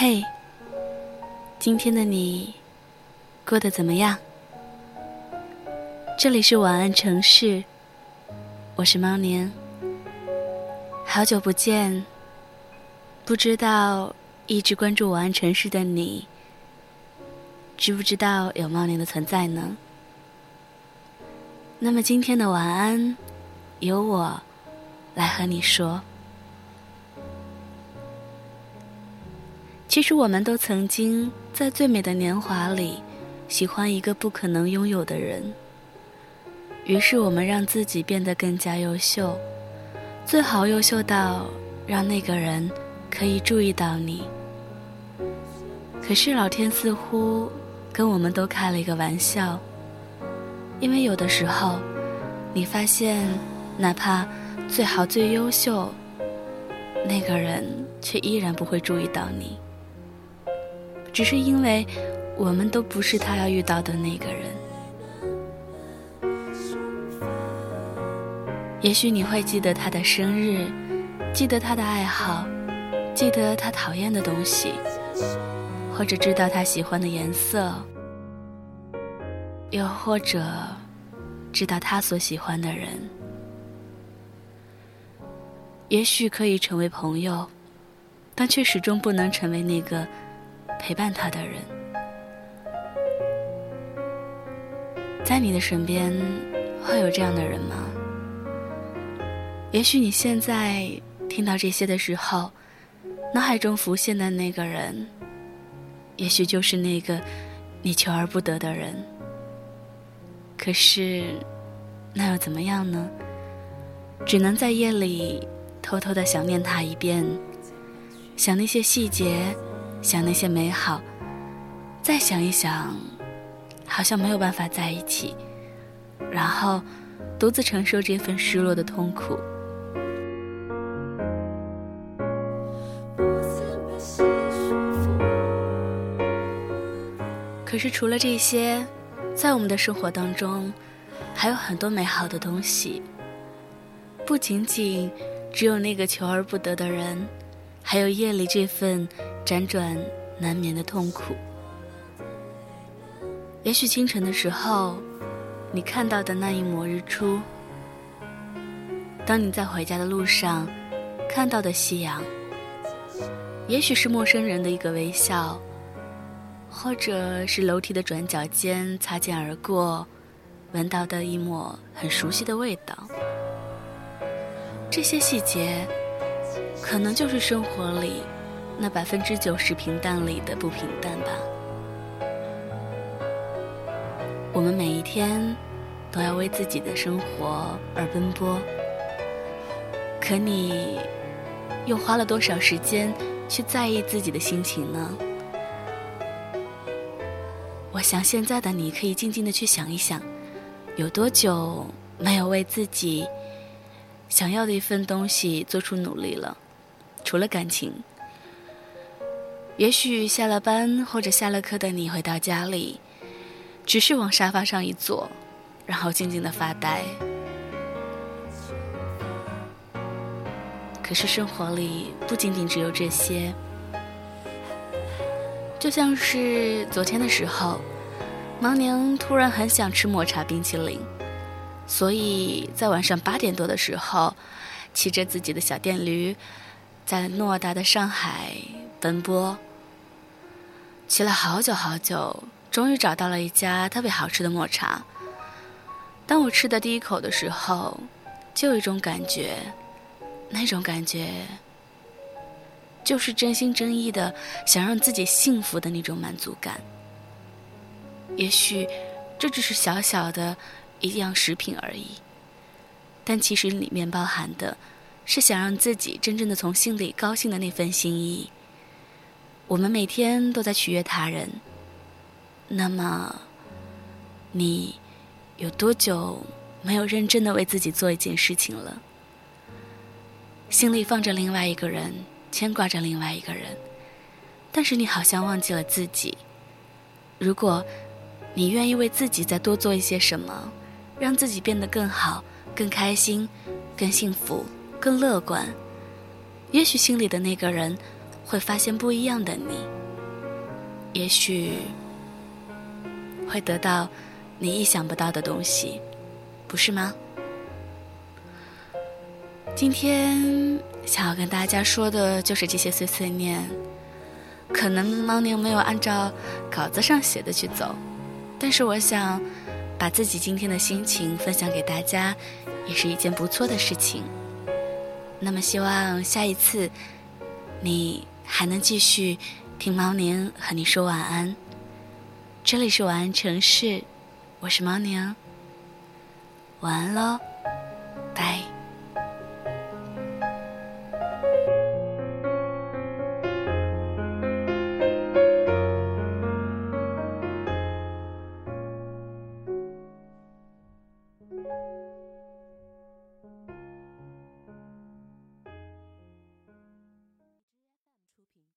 嘿，今天的你过得怎么样？这里是晚安城市，我是猫年。好久不见，不知道一直关注晚安城市的你，知不知道有猫年的存在呢？那么今天的晚安，由我来和你说。其实我们都曾经在最美的年华里，喜欢一个不可能拥有的人。于是我们让自己变得更加优秀，最好优秀到让那个人可以注意到你。可是老天似乎跟我们都开了一个玩笑。因为有的时候，你发现，哪怕最好最优秀，那个人却依然不会注意到你，只是因为我们都不是他要遇到的那个人。也许你会记得他的生日，记得他的爱好，记得他讨厌的东西，或者知道他喜欢的颜色。又或者，知道他所喜欢的人，也许可以成为朋友，但却始终不能成为那个陪伴他的人。在你的身边，会有这样的人吗？也许你现在听到这些的时候，脑海中浮现的那个人，也许就是那个你求而不得的人。可是，那又怎么样呢？只能在夜里偷偷的想念他一遍，想那些细节，想那些美好，再想一想，好像没有办法在一起，然后独自承受这份失落的痛苦。可是除了这些。在我们的生活当中，还有很多美好的东西。不仅仅只有那个求而不得的人，还有夜里这份辗转难眠的痛苦。也许清晨的时候，你看到的那一抹日出；当你在回家的路上看到的夕阳；也许是陌生人的一个微笑。或者是楼梯的转角间擦肩而过，闻到的一抹很熟悉的味道。这些细节，可能就是生活里那百分之九十平淡里的不平淡吧。我们每一天都要为自己的生活而奔波，可你又花了多少时间去在意自己的心情呢？我想，现在的你可以静静的去想一想，有多久没有为自己想要的一份东西做出努力了？除了感情，也许下了班或者下了课的你回到家里，只是往沙发上一坐，然后静静的发呆。可是生活里不仅仅只有这些。就像是昨天的时候，毛娘突然很想吃抹茶冰淇淋，所以在晚上八点多的时候，骑着自己的小电驴，在偌大的上海奔波，骑了好久好久，终于找到了一家特别好吃的抹茶。当我吃的第一口的时候，就有一种感觉，那种感觉。就是真心真意的想让自己幸福的那种满足感。也许这只是小小的一样食品而已，但其实里面包含的是想让自己真正的从心里高兴的那份心意。我们每天都在取悦他人，那么你有多久没有认真的为自己做一件事情了？心里放着另外一个人。牵挂着另外一个人，但是你好像忘记了自己。如果，你愿意为自己再多做一些什么，让自己变得更好、更开心、更幸福、更乐观，也许心里的那个人会发现不一样的你，也许会得到你意想不到的东西，不是吗？今天想要跟大家说的就是这些碎碎念。可能猫宁没有按照稿子上写的去走，但是我想把自己今天的心情分享给大家，也是一件不错的事情。那么希望下一次你还能继续听猫宁和你说晚安。这里是晚安城市，我是猫宁，晚安喽，